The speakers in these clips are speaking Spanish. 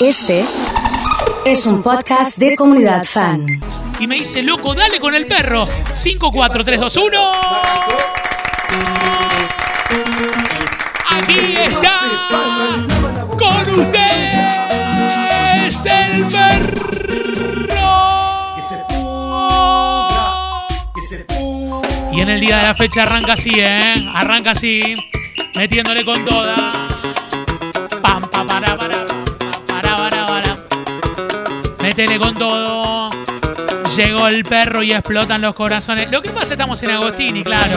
Este es un podcast de comunidad fan. Y me dice, loco, dale con el perro. 5, 4, 3, 2, 1. Aquí está con ustedes el perro. Y en el día de la fecha arranca así, ¿eh? Arranca así, metiéndole con toda. Métele con todo. Llegó el perro y explotan los corazones. Lo que pasa, estamos en Agostini, claro.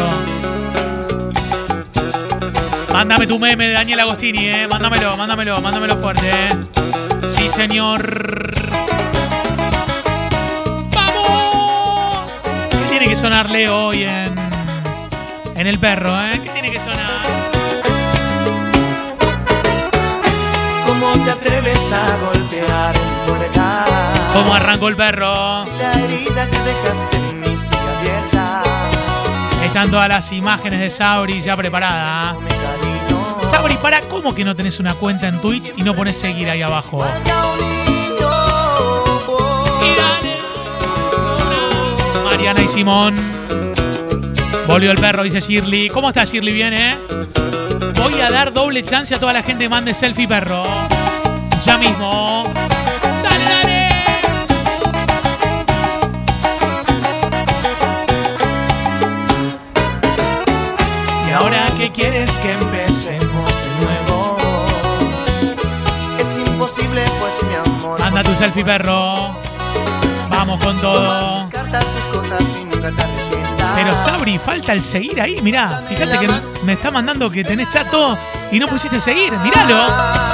Mándame tu meme de Daniel Agostini, eh. Mándamelo, mándamelo, mándamelo fuerte, eh. Sí, señor. ¡Vamos! ¿Qué tiene que sonar Leo hoy en, en el perro, eh? ¿Qué tiene que sonar? Te atreves a golpear puerta? ¿Cómo arrancó el perro? La herida que dejaste en mí sigue abierta. Están todas las imágenes de Sauri ya cariño. Sauri, para, ¿cómo que no tenés una cuenta en Twitch y no pones seguir ahí abajo? Mariana y Simón. Volvió el perro, dice Shirley. ¿Cómo está Shirley? Bien, ¿eh? Voy a dar doble chance a toda la gente que mande selfie perro. Ya mismo. Dale, dale. Y ahora que quieres que empecemos de nuevo. Es imposible, pues mi amor. Manda tu selfie perro. Vamos con todo. Pero Sabri, falta el seguir ahí, mirá. Fíjate que me está mandando que tenés chato y no pusiste seguir. Míralo.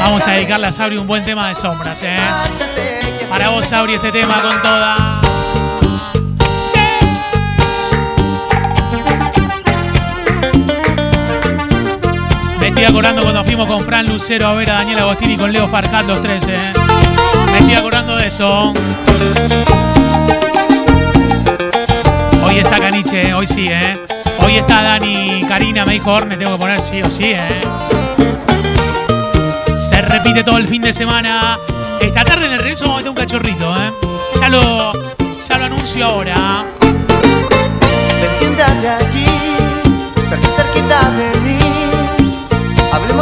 Vamos a dedicarle a Sabri un buen tema de sombras, ¿eh? Para vos, Sabri, este tema con toda. Estoy acordando cuando fuimos con Fran Lucero a ver a Daniel Agostini con Leo Farhat los tres, ¿eh? Me estoy acordando de eso. Hoy está Caniche, ¿eh? hoy sí, ¿eh? Hoy está Dani Karina, me dijo Orne, tengo que poner sí o sí, ¿eh? Se repite todo el fin de semana. Esta tarde en el regreso vamos a meter un cachorrito, ¿eh? Ya lo, ya lo anuncio ahora. Ven, aquí, cerquita de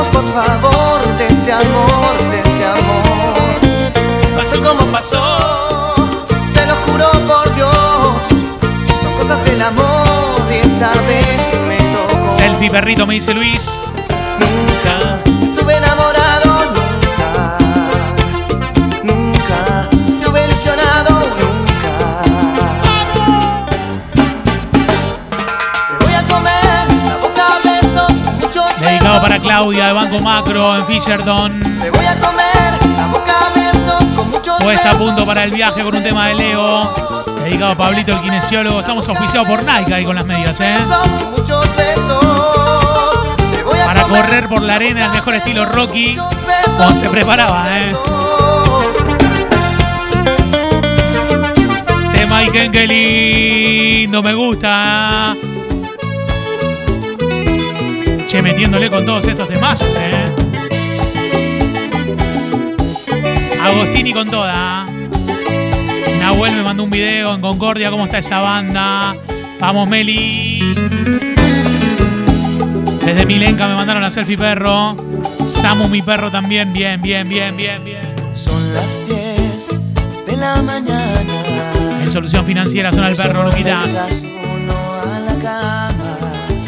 por favor de este amor, de este amor. Pasó como pasó, te lo juro por Dios. Son cosas del amor y esta vez me tocó. Selfie perrito, me dice Luis. Claudia de Banco Macro en Fisherton. Te voy a comer la boca a besos con muchos Puesta a punto para el viaje con un tema de Leo. Dedicado a Pablito, el kinesiólogo. Estamos auspiciados por Nike ahí con las medias, ¿eh? Para correr por la arena, el mejor estilo Rocky. Como se preparaba, ¿eh? Tema Iken, qué lindo, me gusta. Che, metiéndole con todos estos temazos, ¿eh? Agostini con toda. Nahuel me mandó un video en Concordia, cómo está esa banda. Vamos, Meli. Desde Milenca me mandaron la selfie perro. Samu, mi perro también. Bien, bien, bien, bien, bien. Son las 10 de la mañana. En solución financiera son el perro, Luquitas.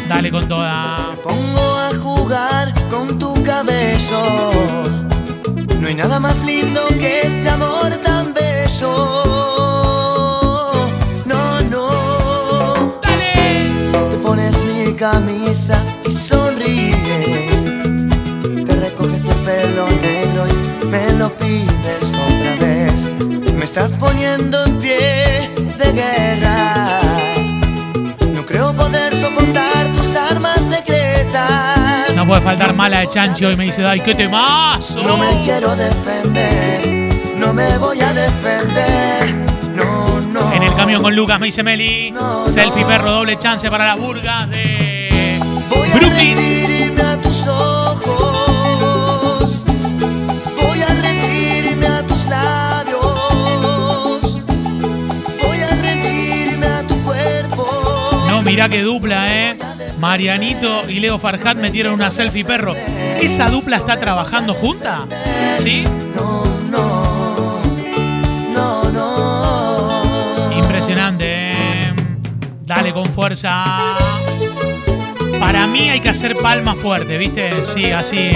Dale con toda. Pongo a jugar con tu cabello. No hay nada más lindo que este amor tan bello. No, no. Te pones mi camisa y sonríes. Te recoges el pelo negro y me lo pides otra vez. Me estás poniendo en pie de guerra. No puede faltar mala de Chancho y me dice, ay, qué temazo. No me quiero defender, no me voy a defender. No, no. En el camión con Lucas me dice Meli. Selfie perro, doble chance para las burgas de voy Brooklyn. A, a tus ojos. Voy a rendirme a tus labios. Voy a rendirme a tu cuerpo. No, mira qué dupla, eh. Marianito y Leo Farhat metieron una selfie perro. ¿Esa dupla está trabajando junta? ¿Sí? No, no, no, no. Impresionante, ¿eh? Dale con fuerza. Para mí hay que hacer palmas fuerte, ¿viste? Sí, así.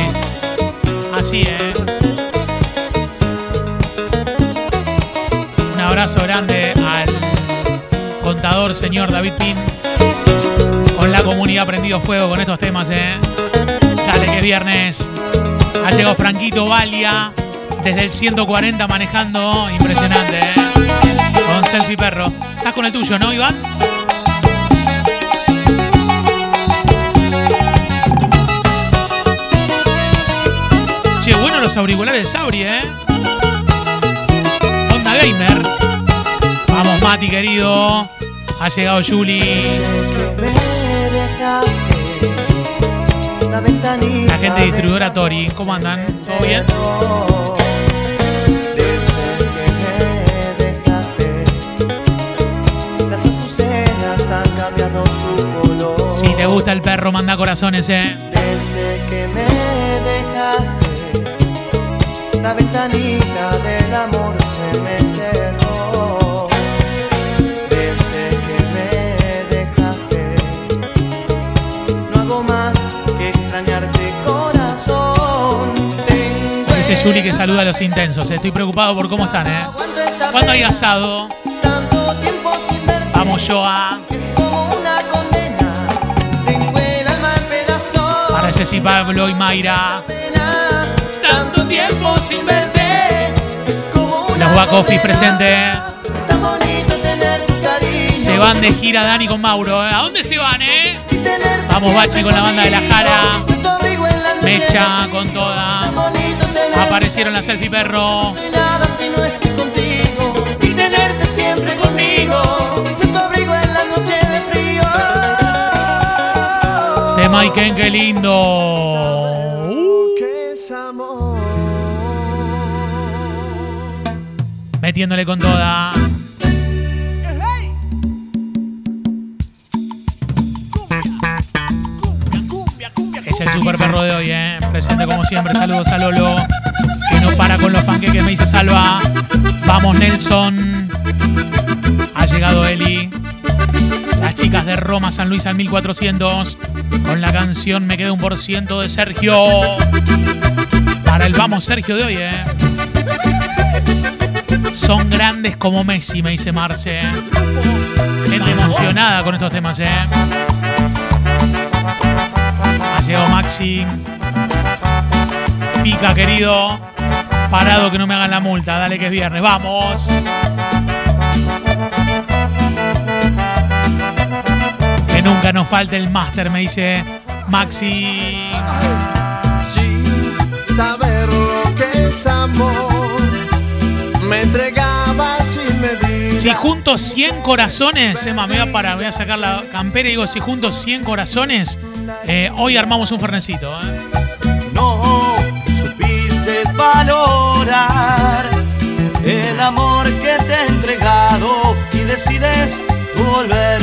Así, ¿eh? Un abrazo grande al contador señor David Pin. Comunidad prendido fuego con estos temas, ¿eh? Dale que es viernes. Ha llegado Franquito Valia desde el 140 manejando. Impresionante, ¿eh? Con selfie perro. Estás con el tuyo, ¿no, Iván? Che, bueno los auriculares de Sauri, ¿eh? Onda Gamer. Vamos, Mati, querido. Ha llegado Juli. La gente de distribuidora Tori. ¿Cómo andan? ¿Todo bien? cerró. Desde que me dejaste, las azucenas han cambiado su color. Si te gusta el perro, manda corazones, ¿eh? Desde que me dejaste, la ventanita Juli que saluda a los intensos. Estoy preocupado por cómo están, ¿eh? ¿Cuándo hay asado? Vamos yo a... Para Jessy Pablo y Mayra. Tanto tiempo sin verte. Los tu cariño. Se van de gira Dani con Mauro. ¿eh? ¿A dónde se van, eh? Vamos, Bachi, con la banda de la. Jara. Mecha con toda. Aparecieron la selfie perro. Nada si no estoy contigo. Y tenerte siempre conmigo. Ser tu abrigo en la noche de frío. De Maiken, qué lindo. Uh, metiéndole con toda. Es el super perro de hoy, ¿eh? Presente como siempre. Saludos a Lolo. Para con los panqueques, me dice Salva. Vamos, Nelson. Ha llegado Eli. Las chicas de Roma, San Luis al 1400. Con la canción Me queda un por ciento de Sergio. Para el Vamos Sergio de hoy, ¿eh? Son grandes como Messi, me dice Marce. Gente emocionada con estos temas, ¿eh? Ha llegado Maxi. Pica, querido. Parado que no me hagan la multa. Dale que es viernes. ¡Vamos! Que nunca nos falte el máster, me dice Maxi. Sin saber lo que es amor, me entregaba sin medida. Si junto 100 corazones, Emma, me voy a, para, voy a sacar la campera y digo, si junto 100 corazones, eh, hoy armamos un fernecito. ¿eh? No supiste el amor que te he entregado y decides volver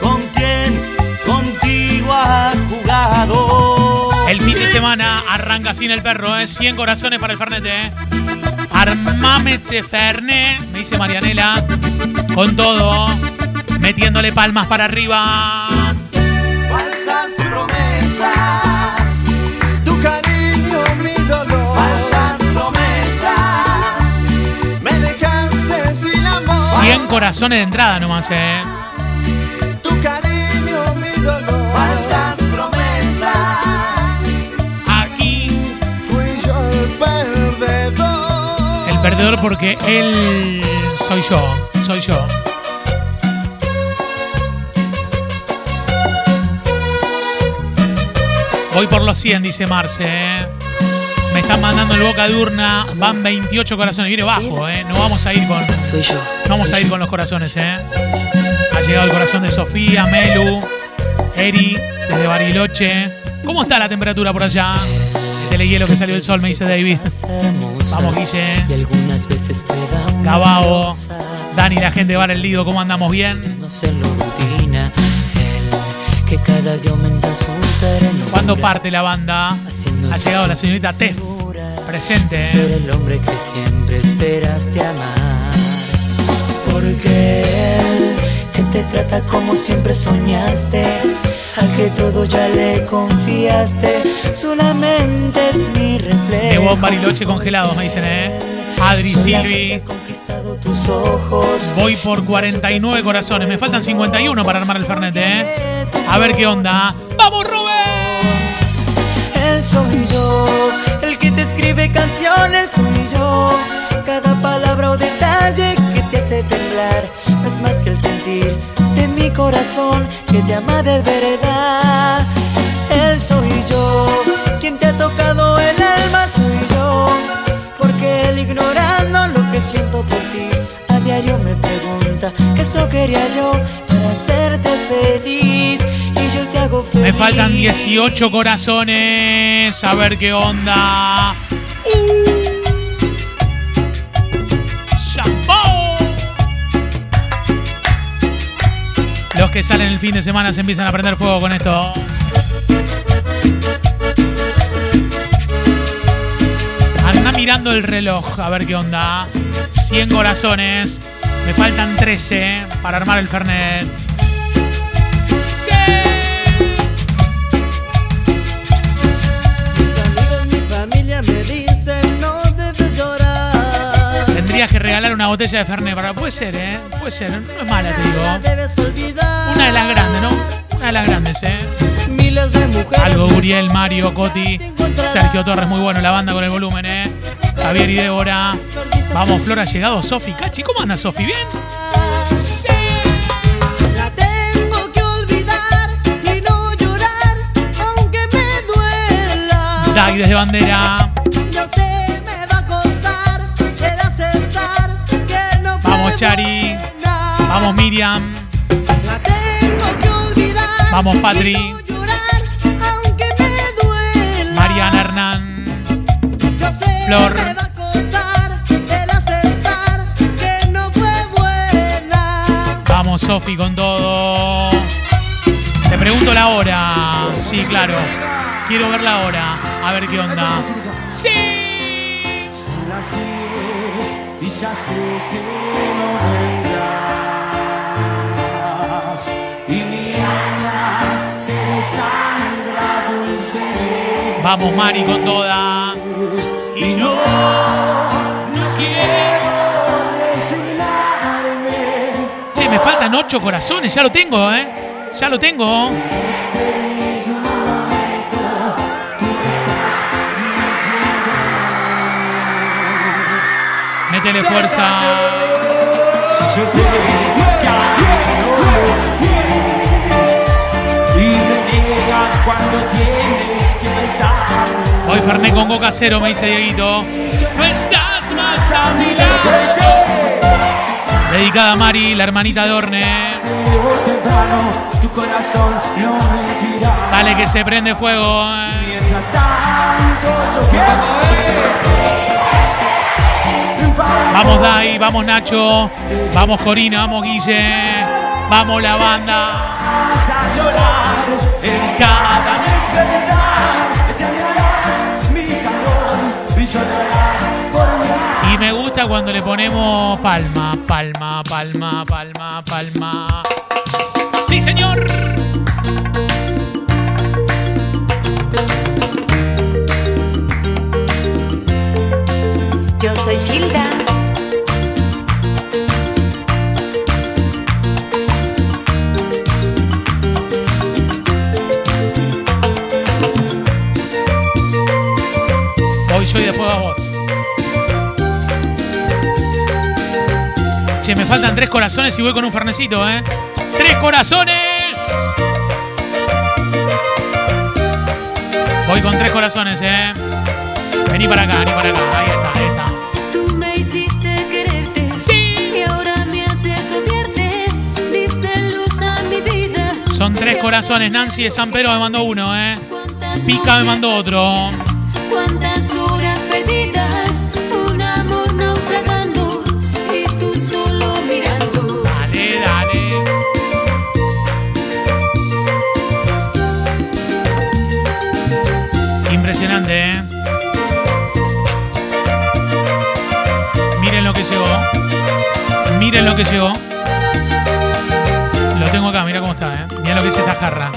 con quien contigo ha jugado. El fin de semana arranca sin el perro, ¿eh? 100 corazones para el Fernet, ¿eh? Armame este Fernet, me dice Marianela, con todo, metiéndole palmas para arriba. Falsas 100 corazones de entrada nomás, ¿eh? Tu cariño, mi dolor. Falsas promesas. Aquí Fui yo el perdedor. el perdedor porque él soy yo, soy yo. Voy por los 100, dice Marce. ¿eh? Me están mandando el boca de urna. Van 28 corazones. Viene bajo, ¿eh? No vamos a ir con. Soy yo. No vamos soy a ir yo. con los corazones, ¿eh? Ha llegado el corazón de Sofía, Melu, Eri, desde Bariloche. ¿Cómo está la temperatura por allá? El telehielo que salió el sol, me dice David. Vamos, Guille. Rosa. Dani, la gente de Bar El Lido, ¿cómo andamos? ¿Bien? Que cada día aumenta su ternura. ¿Cuándo parte la banda? Ha llegado la señorita Tef. Presente, Ser ¿eh? el hombre que siempre esperaste amar. Porque él que te trata como siempre soñaste. Al que todo ya le confiaste. Solamente es mi reflejo. Bariloche congelados, me dicen, ¿eh? Adri, Solamente Silvi. Tus ojos. Voy por 49 corazones. Me faltan 51 para armar el Fernet, ¿eh? A ver qué onda. ¡Vamos, Rubén! Él soy yo, el que te escribe canciones soy yo. Cada palabra o detalle que te hace temblar no es más que el sentir de mi corazón que te ama de verdad. Él soy yo, quien te ha tocado el alma soy yo. Porque él ignorando lo que siento por ti, a diario me pregunta que eso quería yo para hacerte feliz. Y yo te hago feliz. Me faltan 18 corazones. A ver qué onda. ¡Shampoo! Los que salen el fin de semana se empiezan a prender fuego con esto. Anda mirando el reloj, a ver qué onda. 100 corazones. Me faltan 13 para armar el Fernet. ¡Sí! Mis amigos, mi familia me dicen no debes llorar. Tendrías que regalar una botella de Fernet para. Puede ser, ¿eh? Puede ser, no es mala, te digo. Una de las grandes, ¿no? Una de las grandes, ¿eh? Miles de mujeres. Algo Uriel, Mario, Coti, Sergio Torres, muy bueno, la banda con el volumen, ¿eh? Javier y Débora. Vamos, Flor, ha llegado Sofi. Cachi, ¿cómo anda Sofi? ¿Bien? Sí. La tengo que olvidar y no llorar, aunque me duela. Dai desde bandera. Yo sé me va a costar el aceptar que no fue Vamos, Chari. Vamos, Miriam. La tengo que olvidar. Vamos, Patri. Vamos, Sofi, con todo. Te pregunto la hora. Sí, claro. Quiero ver la hora. A ver qué onda. ¡Sí! y ya sé que no vendrás y mi alma se desangra dulcemente Vamos, Mari, con toda. Y no, no quiero resignarme Che, me faltan ocho corazones. Ya lo tengo, ¿eh? Ya lo tengo. Métele fuerza. Hoy Fernet con coca cero, me dice Dieguito. No estás más a mi lado. Dedicada a Mari, la hermanita de Orne. Dale que se prende fuego. eh. Mientras tanto yo quiero Vamos Dai, vamos Nacho, vamos Corina, vamos Guille, vamos la banda. A llorar en cada y me gusta cuando le ponemos palma, palma, palma, palma, palma. Sí, señor. Yo soy Gilda. Faltan tres corazones y voy con un fernecito, ¿eh? ¡Tres corazones! Voy con tres corazones, ¿eh? Vení para acá, vení para acá. Ahí está, ahí está. Tú me hiciste quererte. Sí. Y ahora me haces odiarte. Diste luz a mi vida. Son tres corazones. Nancy de San Pedro me mandó uno, ¿eh? Pica me mandó otro. Cuántas horas perdidas, que llegó. Lo tengo acá, mira cómo está, ¿eh? Mira lo que es esta jarra.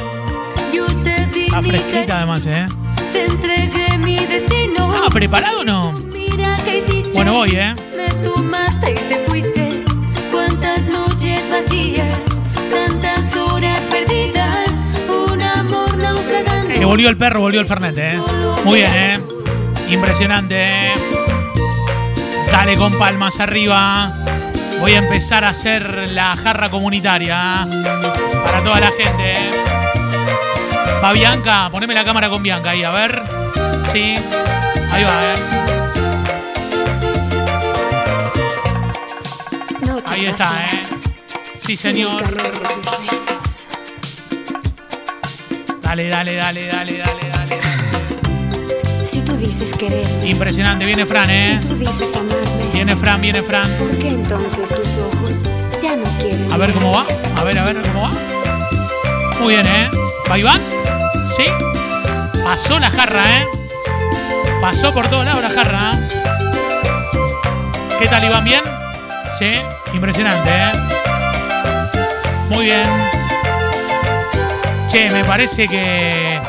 Está fresquita además, ¿eh? te entregué mi destino. ¿Estaba preparado o no? Mira qué hiciste. Bueno, voy, ¿eh? Me tomaste y te fuiste. Cuántas noches vacías, tantas horas perdidas, un amor naufragando. Eh, volvió el perro, volvió el Fernet, ¿eh? Muy bien, ¿eh? Impresionante, ¿eh? Dale con palmas arriba. Voy a empezar a hacer la jarra comunitaria ¿eh? para toda la gente. ¿eh? Va Bianca, poneme la cámara con Bianca ahí, a ver. Sí, ahí va, ¿eh? Noches Ahí está, ¿eh? Sí, señor. Dale, dale, dale, dale, dale, dale. Dices quererme, Impresionante, viene Fran, ¿eh? si tú dices amarme, Viene Fran, viene Fran. ¿por qué entonces tus ojos ya no quieren? A ver cómo va. A ver, a ver cómo va. Muy bien, ¿eh? ¿Va Iván? Sí. Pasó la jarra, ¿eh? Pasó por todos lados la jarra. ¿Qué tal, Iván? ¿Bien? Sí. Impresionante, ¿eh? Muy bien. Che, me parece que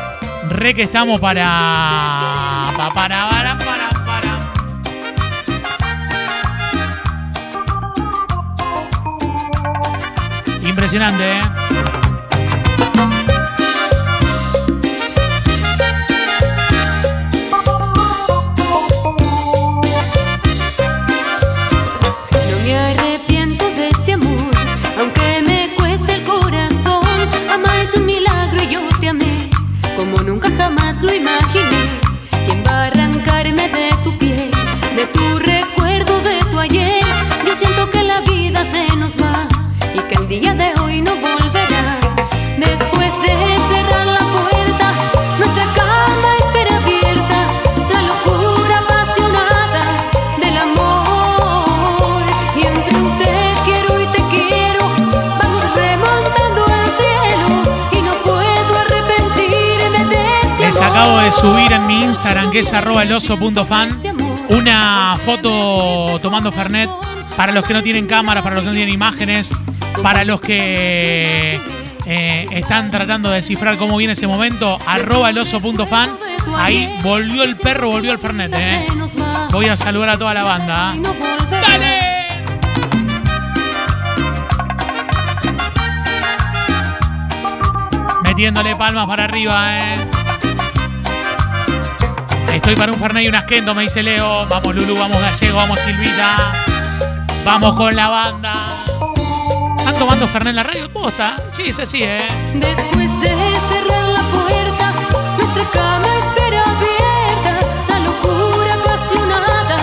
re que estamos para... pa- Para, para, para, para. Impresionante, ¿eh? Subir en mi Instagram, que es arroba eloso.fan, una foto tomando Fernet. Para los que no tienen cámara, para los que no tienen imágenes, para los que eh, están tratando de descifrar cómo viene ese momento, arroba eloso.fan. Ahí volvió el perro, volvió el Fernet. Eh. Voy a saludar a toda la banda. ¡Dale! Metiéndole palmas para arriba, eh. Estoy para un Fernet y un Asquendo, me dice Leo. Vamos Lulu, vamos Gallego, vamos Silvita. Vamos con la banda. ¿Están tomando Fernet en la radio? ¿Posta? Sí, es así, ¿eh? Después de cerrar la puerta, nuestra cama espera abierta, la locura apasionada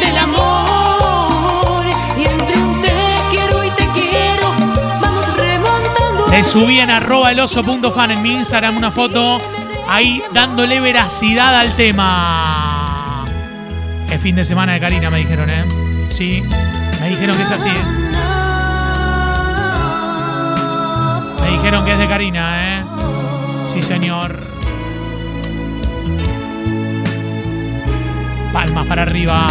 del amor. Y entre un te quiero y te quiero, vamos remontando. Le subí en arroba eloso.fan en mi Instagram una foto ahí dándole veracidad al tema. Es fin de semana de Karina, me dijeron, ¿eh? Sí, me dijeron que es así. ¿eh? Me dijeron que es de Karina, ¿eh? Sí, señor. Palmas para arriba.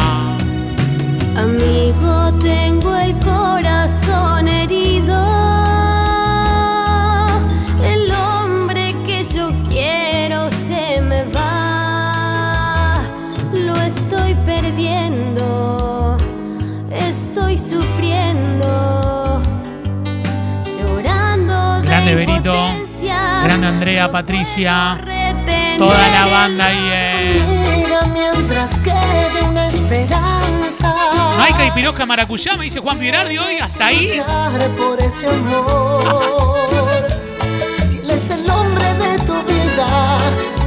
Amigo, tengo el corazón herido. Grande Andrea, Patricia. Toda la banda ahí, ¿eh? Mientras quede una esperanza. Maica y Pirosca Maracuyá, me dice Juan Pierardi hoy, ahí. Luchar por ese amor. Si él es el hombre de tu vida,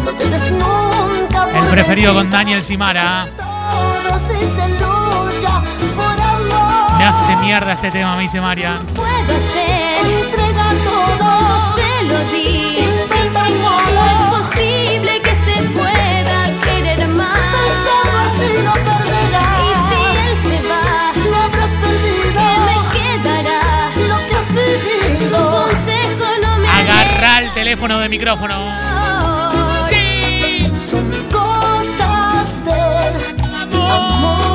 no te des nunca por preferido con Daniel Simara. Todos y se lucha por amor. Me hace mierda este tema, me dice Marian. Puedo hacer, Entrega todo. se lo di. Teléfono de micrófono. Sí. Son cosas del amor.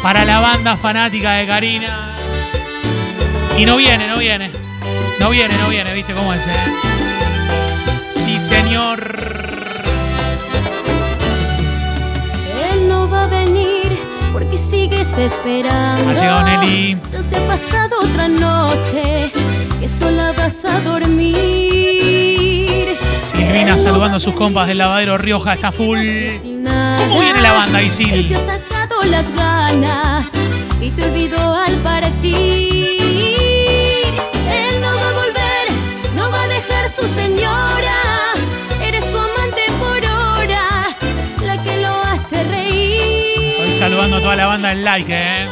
Para la banda fanática de Karina. Y no viene, no viene. No viene, no viene, ¿viste cómo es? eh? Sí, señor. Él no va a venir porque sigues esperando. Ha llegado Nelly. Ya se ha pasado otra noche que sola vas a dormir. Silvina saludando a sus compas del lavadero Rioja, está full. ¿Cómo viene la banda, Isil? Él se ha sacado las ganas y te olvidó al partir. Él no va a volver, no va a dejar su señora. Toda la banda del like, ¿eh?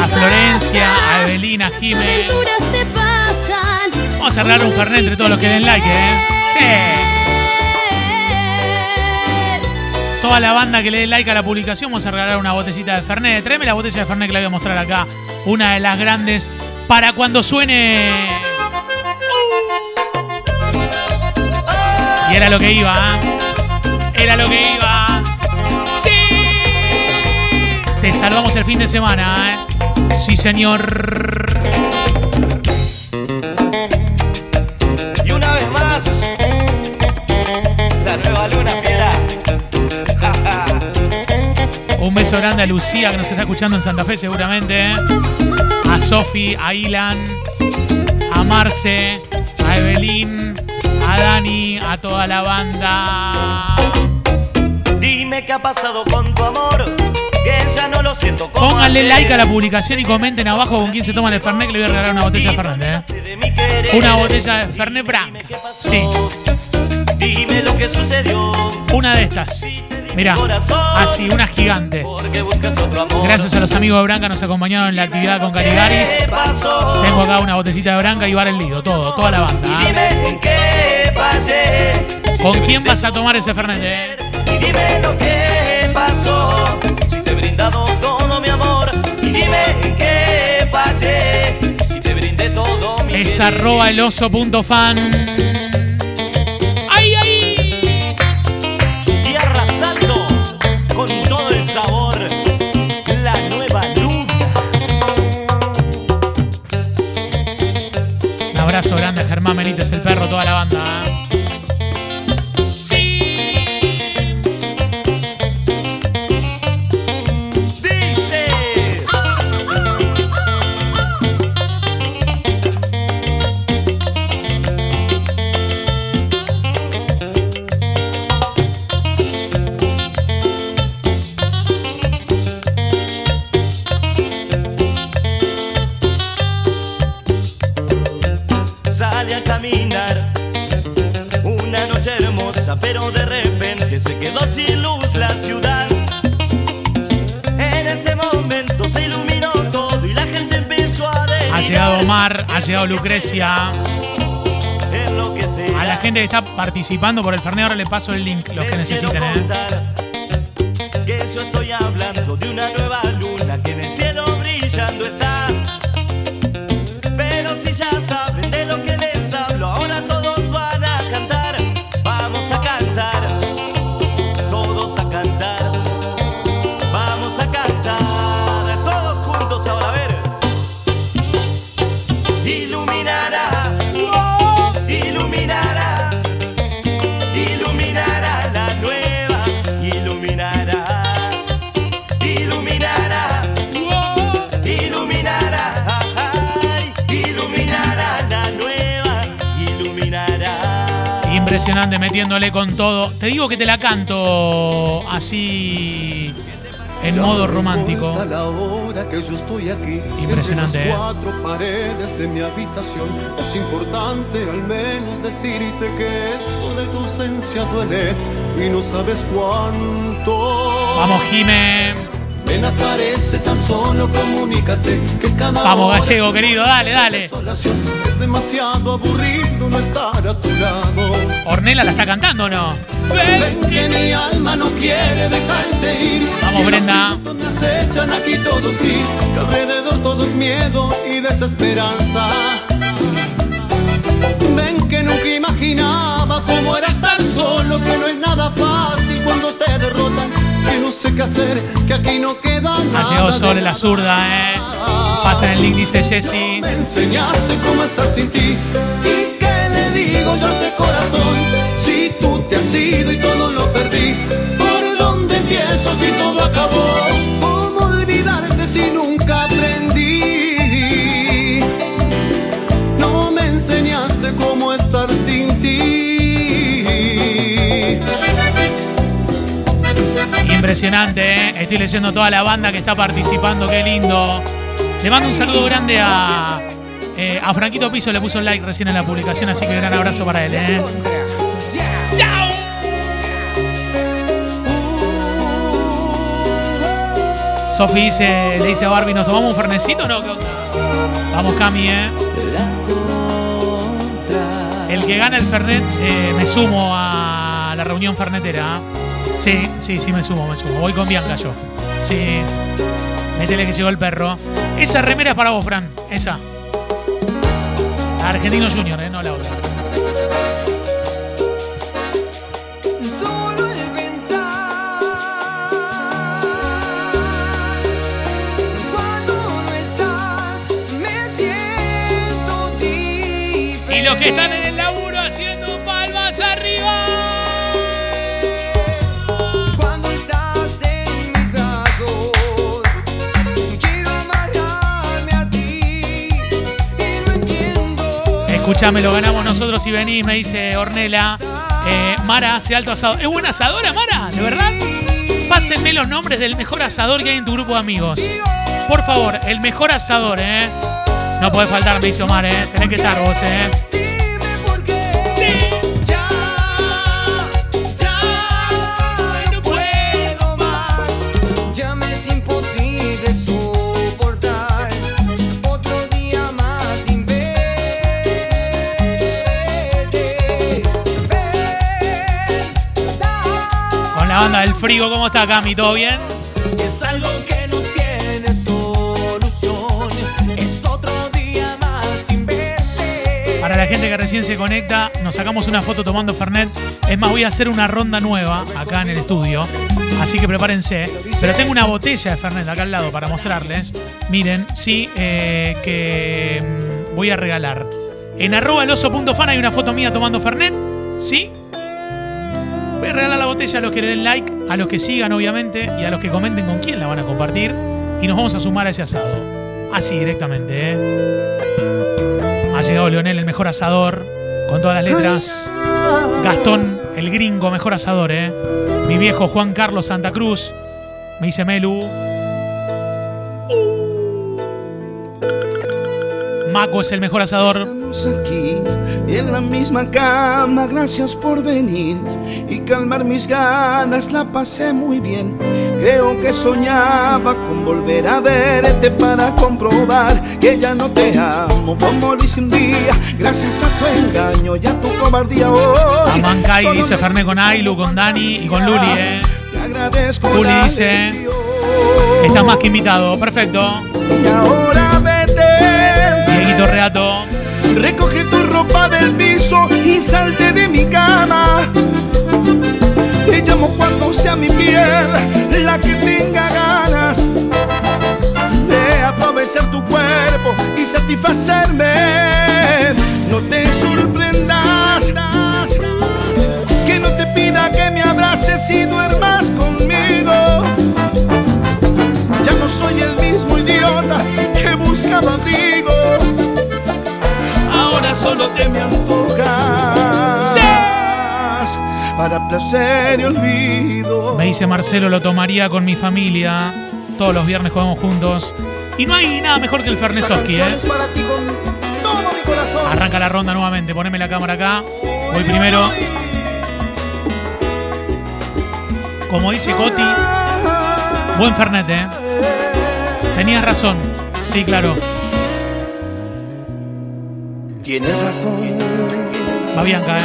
A Florencia, a Evelina, pasan. Vamos a regalar un Fernet entre todos los que den like, ¿eh? Sí. Toda la banda que le dé like a la publicación, vamos a regalar una botellita de Fernet. Tráeme la botella de Fernet que la voy a mostrar acá. Una de las grandes. Para cuando suene. Y era lo que iba, ¿eh? Era lo que iba. Te salvamos el fin de semana, ¿eh? Sí, señor. Y una vez más, la nueva luna fiera. Un beso grande a Lucía que nos está escuchando en Santa Fe seguramente. ¿eh? A Sofi, a Ilan, a Marce, a Evelyn, a Dani, a toda la banda. Dime qué ha pasado con tu amor, Pónganle like a la publicación y comenten abajo con quién se toman el Fernet que le voy a regalar una botella de Fernet. ¿eh? De querer. Una botella de Fernet Branca. Sí, Dime lo que sucedió. una de estas. Mirá, así, una gigante. Gracias a los amigos de Branca nos acompañaron en la actividad con Caligaris. Tengo acá una botecita de Branca y Bar el Lido, todo, toda la banda. ¿eh? ¿Con quién vas a tomar ese Fernet? eh? Que brindado todo mi amor. Y dime qué fallé. Si te brindé todo mi Es querer. arroba el oso punto fan. ¡Ay, ay! Y arrasando con todo el sabor. La nueva luna. Un abrazo grande a Germán Benítez, el perro, toda la banda. Ha llegado Lucrecia. A la gente que está participando por el Fernet, ahora le paso el link, los que necesiten. ¿eh? Que yo estoy hablando de una nueva luna que en el cielo brillando está. Pero si ya saben Impresionante, metiéndole con todo. Te digo que te la canto así. en modo romántico. A la hora que yo estoy aquí, Impresionante, ¿eh? las cuatro paredes de mi habitación. Es importante al menos decirte que esto de tu ausencia duele y no sabes cuánto. Vamos, Jime. Ven aparece tan solo, comunícate que cada Vamos, Gallego, querido, dale, dale. Es demasiado aburrido no estar a tu lado. Ornella la está cantando o no? Ven que mi alma no quiere dejarte ir. Vamos, Brenda. Aquí todos gris. Que alrededor todo es miedo y desesperanza. Ven que nunca imaginaba cómo era estar solo. Que no es nada fácil cuando te derrotan. Que no sé qué hacer, que aquí no queda Ha nada. llegado de Sol en la zurda, ¿eh? Pasa en el link, dice Jessy. Me enseñaste cómo estar sin ti. ¿Y qué le digo yo este corazón? Si tú te has ido y todo lo perdí. ¿Por dónde empiezo si todo acabó? ¿Cómo olvidarte si nunca aprendí? No me enseñaste cómo estar sin ti. Impresionante, ¿eh? Estoy leyendo toda la banda que está participando, qué lindo. Le mando un saludo grande a, eh, a Franquito Piso, le puso like recién en la publicación, así que gran abrazo para él. ¿eh? ¡Chao! Sofi dice, le dice a Barbie, ¿nos tomamos un fernecito o no? ¿Qué onda? Vamos, Cami, ¿eh? El que gana el Fernet, eh, me sumo a la reunión fernetera. ¿eh? Sí, sí, sí, me sumo, me sumo. Voy con Bianca yo. Sí. Métele que llegó el perro. Esa remera es para vos, Fran. Esa. Argentino Junior, ¿eh? No la otra. Solo el pensar cuando no estás me siento diferente. Y los que están en Escúchame, lo ganamos nosotros y venís, me dice Ornela. Eh, Mara hace alto asado. ¿Es buena asadora, Mara? ¿De verdad? Pásenme los nombres del mejor asador que hay en tu grupo de amigos. Por favor, el mejor asador, ¿eh? No puede faltar, me dice Omar, ¿eh? Tenés que estar vos, ¿eh? Frigo, ¿cómo está Cami? ¿Todo bien? Si es algo que no tiene solución, es otro día más sin verte. Para la gente que recién se conecta, nos sacamos una foto tomando Fernet. Es más, voy a hacer una ronda nueva acá en el estudio. Así que prepárense. Pero tengo una botella de Fernet acá al lado para mostrarles. Miren, sí, eh, que mm, voy a regalar. En arroba eloso.fan hay una foto mía tomando Fernet. ¿Sí? Voy a regalar la botella a los que le den like, a los que sigan, obviamente, y a los que comenten con quién la van a compartir. Y nos vamos a sumar a ese asado. Así directamente, ¿eh? Ha llegado Leonel, el mejor asador, con todas las letras. Gastón, el gringo, mejor asador, ¿eh? Mi viejo Juan Carlos Santa Cruz. Me dice Melu. Maco es el mejor asador. Estamos aquí en la misma cama, gracias por venir y calmar mis ganas, la pasé muy bien. Creo que soñaba con volver a verte para comprobar que ya no te amo como lo hice un día, gracias a tu engaño y a tu cobardía hoy. Amancay dice nos Ferné con Ailu, con Dani y con Luli, ¿eh? Te agradezco Juli la dice. Estás más que invitado. Perfecto. Y ahora. Recoge tu ropa del piso y salte de mi cama. Te llamo cuando sea mi piel la que tenga ganas de aprovechar tu cuerpo y satisfacerme. No te sorprendas que no te pida que me abraces y duermas conmigo. Ya no soy el mismo idiota buscaba abrigo. Ahora solo te me antojas. para placer y olvido. Me dice Marcelo, lo tomaría con mi familia. Todos los viernes comemos juntos. Y no hay nada mejor que el Fernesoski, ¿eh? canción es para ti con todo mi corazón. Arranca la ronda nuevamente. Poneme la cámara acá. Voy primero. Como dice Coti, buen Fernet, ¿eh? Tenías razón. Sí, claro. Tienes razón. Va Bianca, ¿eh?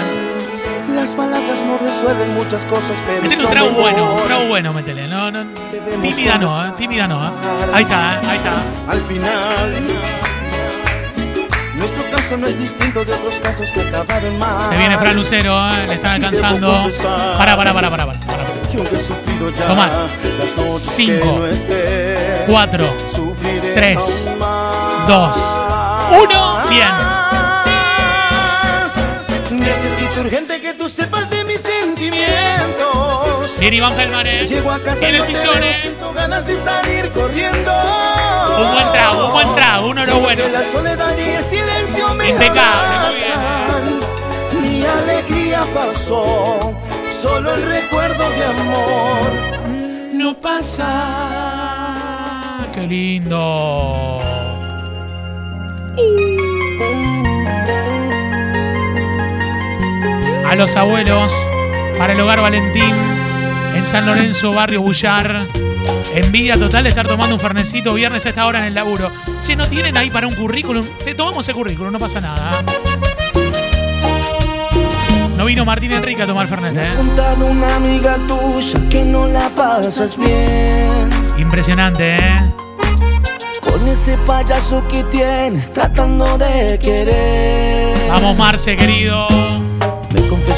Las palabras no resuelven muchas cosas, pero Metele es un trago bueno, un trago bueno, métele. No, no. Tímida no, ¿eh? Tímida no, ¿eh? Ahí está, ¿eh? Ahí está. Al final, caso no es distinto de otros casos que acabaron mal. Se viene Fran Lucero, ¿eh? Le están alcanzando. Para, para, para, para, para. para. Que aunque he sufrido ya Toma. las noches Cinco, que no estés, Cuatro, sufriré tres, aún más. dos, uno. Bien. Necesito urgente que tú sepas de mis sentimientos. Bien, Iván Felmar, ¿eh? Llego a casa no Impecable, muy bien. abrazan. Mi alegría pasó, solo el recuerdo de amor no pasa. Qué lindo. A los abuelos, para el hogar Valentín, en San Lorenzo, barrio Bullar. Envidia total de estar tomando un fernecito viernes a esta hora en el laburo. Che, ¿no tienen ahí para un currículum? Te tomamos el currículum, no pasa nada. No vino Martín Enrique a tomar fernet, ¿eh? una amiga tuya que no la pasas bien. Impresionante, ¿eh? Con ese payaso que tienes tratando de querer. Vamos, Marce, querido.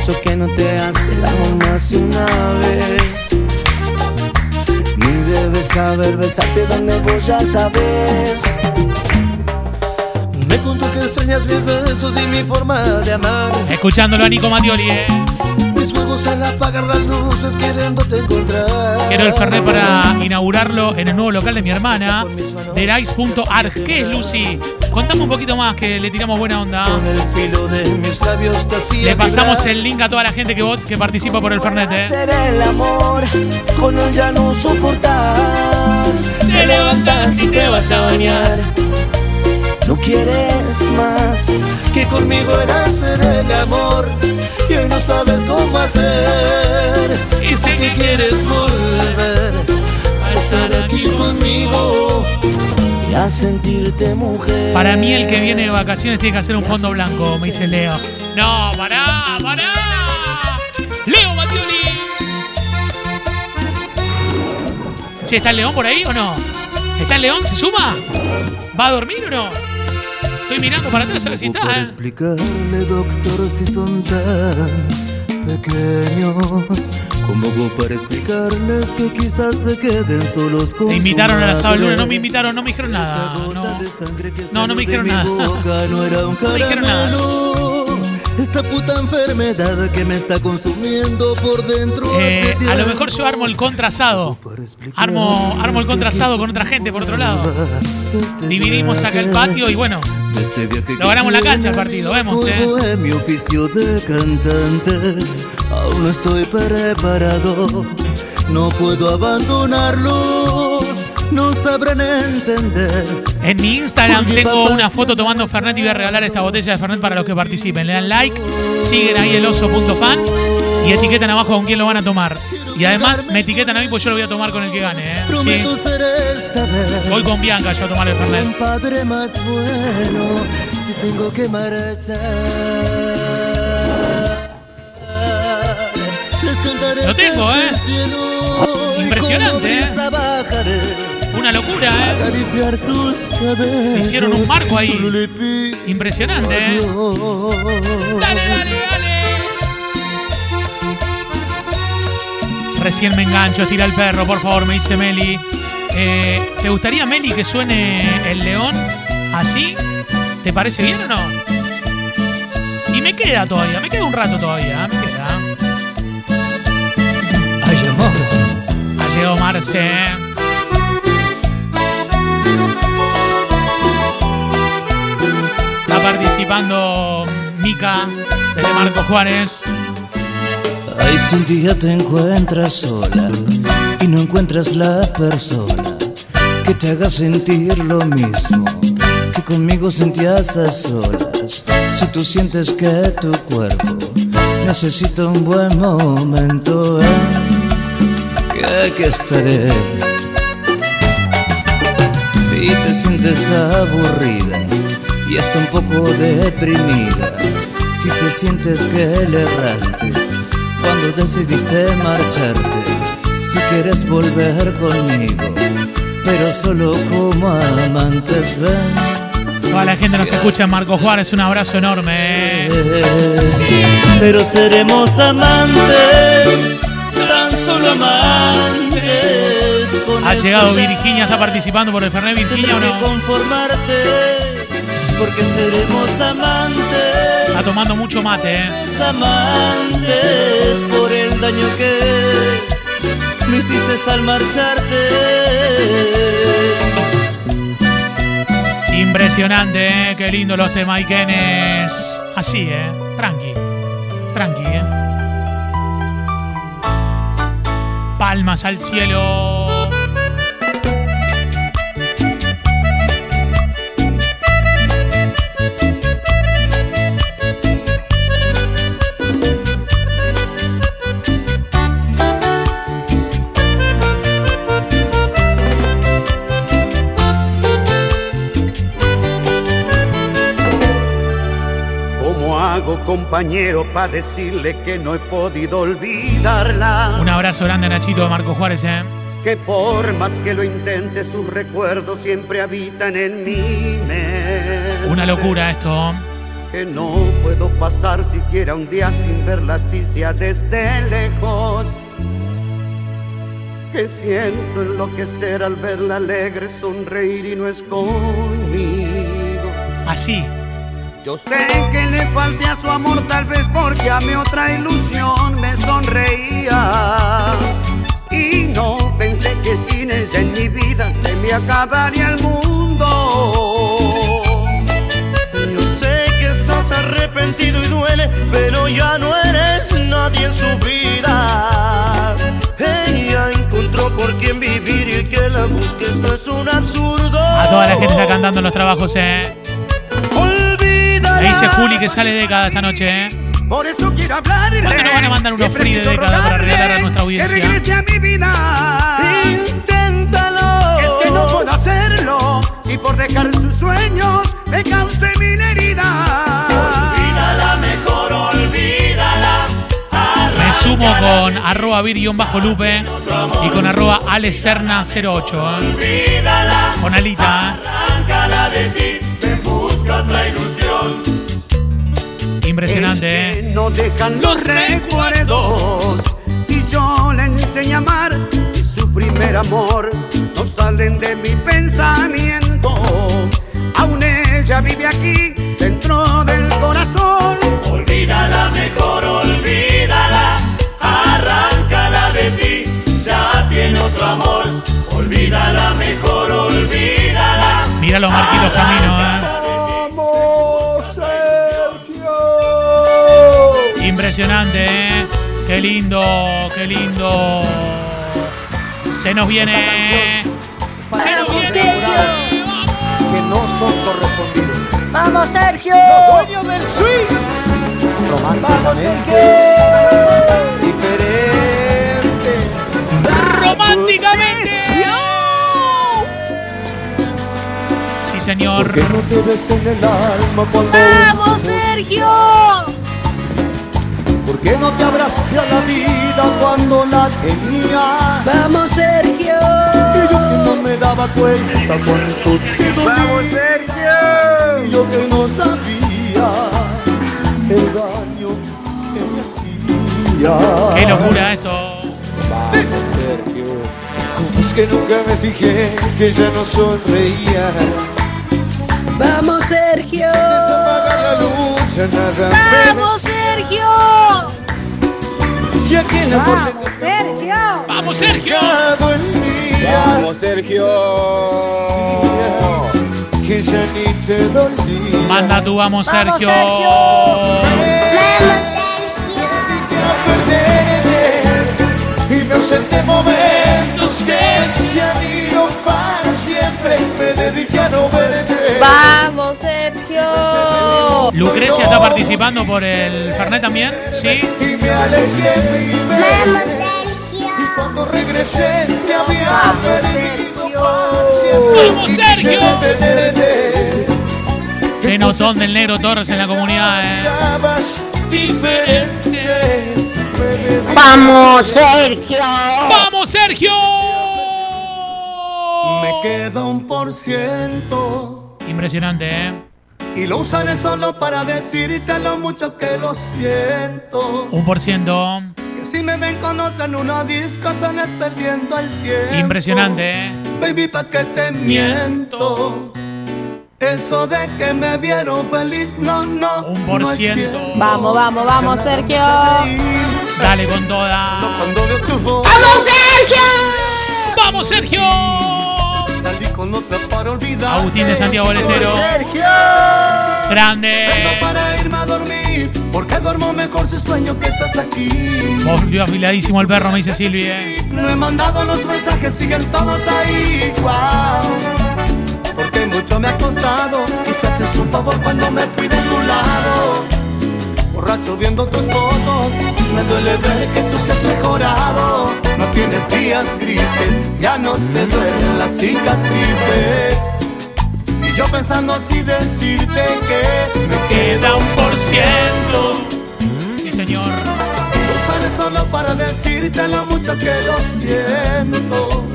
Confieso que no te hace el amor más de una vez. Ni debes saber besarte donde vos ya sabes. Me contó que extrañas mis besos y mi forma de amar. Escuchándolo a Nico Matioli, ¿eh? Mis juegos al apagar las luces queriéndote encontrar. Quiero el Fernet para inaugurarlo en el nuevo local de mi hermana, del ice.arg. ¿Qué es, Lucy? Contame un poquito más que le tiramos buena onda. Con el filo de mis labios te Le pasamos vibrar. el link a toda la gente que, vot- que participa por el Fernet, ¿eh? Hacer el amor, con él ya no soportas. Te levantas y te vas a bañar. No quieres más. que conmigo era hacer el amor y hoy no sabes cómo hacer. Y sé que quieres volver a estar aquí conmigo. Y a sentirte mujer. Para mí, el que viene de vacaciones tiene que hacer un fondo blanco, me dice Leo. No, pará, pará. Leo Matioli. Che, ¿está el león por ahí o no? ¿Está el león? ¿Se suma? ¿Va a dormir o no? Estoy mirando para atrás a ver si está, ¿eh? explicarle, doctor, si son tan pequeños? ¿Cómo hago para explicarles que quizás se queden solos con Me invitaron a la sábado madre? no me invitaron, no me dijeron nada. No. No, no me dijeron nada. no me dijeron nada. caramelo. Esta puta enfermedad que me está consumiendo por dentro Eh, a lo mejor yo armo el contrasado. Armo, armo el contrasado con otra gente por otro lado. este Dividimos acá el patio y bueno, este viaje Lo ganamos en la cancha el partido, vemos, eh. en mi oficio de cantante, aún no estoy preparado, no puedo abandonarlos, no sabrán entender. en mi Instagram tengo una foto tomando Fernet y voy a regalar esta botella de Fernet para los que participen. Le dan like, siguen ahí el oso.fan y etiquetan abajo con quién lo van a tomar. Y además me etiquetan a mí, pues yo lo voy a tomar con el que gane. ¿eh? Sí. Voy con Bianca yo a tomar el Fernet. padre más bueno, si tengo que marchar. Les cantaré Lo tengo, ¿eh? Impresionante, ¿eh? Una locura, ¿eh? Hicieron un marco ahí. Impresionante, ¿eh? Dale, dale, dale. Recién me engancho, tira el perro, por favor, me dice Meli. Eh, ¿Te gustaría, Meli, que suene el león así? ¿Te parece bien o no? Y me queda todavía, me queda un rato todavía, me queda. Ay, amor. Ha llegado Marce. Está participando Mica desde Marco Juárez. Ay, si un día te encuentras sola y no encuentras la persona que te haga sentir lo mismo que conmigo sentías a solas. Si tú sientes que tu cuerpo necesita un buen momento, ¿eh? que aquí estaré. Si te sientes aburrida y hasta un poco deprimida, si te sientes que le erraste decidiste marcharte, si quieres volver conmigo, pero solo como amantes ven. Toda la gente nos escucha Marco Juárez, un abrazo enorme. ¿eh? Pero seremos amantes, tan solo amantes. con Ha llegado Virginia, está participando por el Fernet Virginia o no. conformarte, porque seremos amantes. Está tomando mucho mate, ¿eh? amantes por el daño que me hiciste al marcharte. Impresionante, ¿eh? Qué lindo los temaiquenes. Así, ¿eh? Tranqui. Tranqui, ¿eh? Palmas al cielo. ¿Cómo hago, compañero, para decirle que no he podido olvidarla? Un abrazo grande, Nachito de Marco Juárez, ¿eh? Que por más que lo intente, sus recuerdos siempre habitan en mi mente. Una locura esto. Que no puedo pasar siquiera un día sin verla así sea desde lejos. Que siento enloquecer al verla alegre, sonreír y no es conmigo. Así. Yo sé que le falté a su amor tal vez porque a mi otra ilusión me sonreía. Y no pensé que sin ella en mi vida se me acabaría el mundo. Yo sé que estás arrepentido y duele, pero ya no eres nadie en su vida. Ella encontró por quién vivir y que la busque, esto es un absurdo. A toda la gente está cantando los trabajos, ¿eh? Me dice Juli que sale década esta noche, ¿eh? Por eso quiero hablarle. ¿Cuándo nos van a mandar unos free de década para regalar a nuestra audiencia? Que regrese a mi vida. Inténtalo. Es que no puedo hacerlo si por dejar sus sueños me causé mil heridas. Olvídala mejor, olvídala. Me sumo con arroba vir-lupe y con arroba alecerna08, ¿eh? Olvídala. Con alita, Arráncala de ti, ven, busca otra ilusión. ¿Eh? Impresionante, Es que ¿eh? No dejan los recuerdos. Si yo le enseño a amar y su primer amor no salen de mi pensamiento. Aún ella vive aquí dentro del corazón. Olvídala mejor, olvídala. Arráncala de ti, ya tiene otro amor. Olvídala mejor, olvídala. Mira los marquitos camino, ¿eh? Impresionante, ¿eh? Qué lindo, qué lindo. Se nos viene. Se nos viene. que no son correspondidos. ¡Vamos, Sergio! Los dueños del swing. Románticamente diferente. Románticamente. Sí, señor. Que no te ves en el alma cuando ¡Vamos, Sergio! ¿Por qué no te abracé a la vida cuando la tenía? ¡Vamos, Sergio! Y yo que no me daba cuenta cuánto te dolía. Y yo que no sabía el daño que me hacía. Qué locura esto. Es que nunca me fijé que ya no sonreía. ¡Vamos, Sergio! Apagar Sergio! Ya tiene Vamos, Sergio. Vamos, Sergio. Vamos, Sergio. Que ya ni te. Manda tú, vamos, Vamos, Sergio. Sergio. y me ausenté momentos que se han ido para siempre. Me dediqué a no verte perder en Lucrecia está participando por el Fernet también, ¿sí? Vamos. Sergio. Cuando regresé te había. ¡Vamos, Sergio! Sergio! Qué notón del negro Torres en la comunidad, ¿eh? Vamos, Sergio. ¡Vamos, Sergio! Me queda un por ciento Impresionante, ¿eh? y lo usaré solo para decirte lo mucho que lo siento. Un por ciento. Que si me ven con otra en una disco, son es perdiendo el tiempo. Impresionante, ¿eh? Baby, pa' que te miento. Eso de que me vieron feliz, no, no. Un por no ciento. Vamos, vamos, vamos, Sergio. Dale con toda. ¡Vamos, Sergio! ¡Vamos, Sergio! Salí con otra para olvidar. Agustín de Santiago del Estero. Grande. para irme a dormir, porque duermo mejor si sueño que estás aquí. Volvió afiladísimo el perro, me dice Silvia. No he mandado los mensajes, siguen todos ahí. Wow. Porque mucho me ha costado. Quizás un favor cuando me fui de. Borracho viendo tus fotos. Me duele ver que tú seas mejorado. No tienes días grises, ya no te duelen las cicatrices. Y yo pensando así decirte que me Queda un por ciento. Sí, señor. Lo sale solo para decirte lo mucho que lo siento.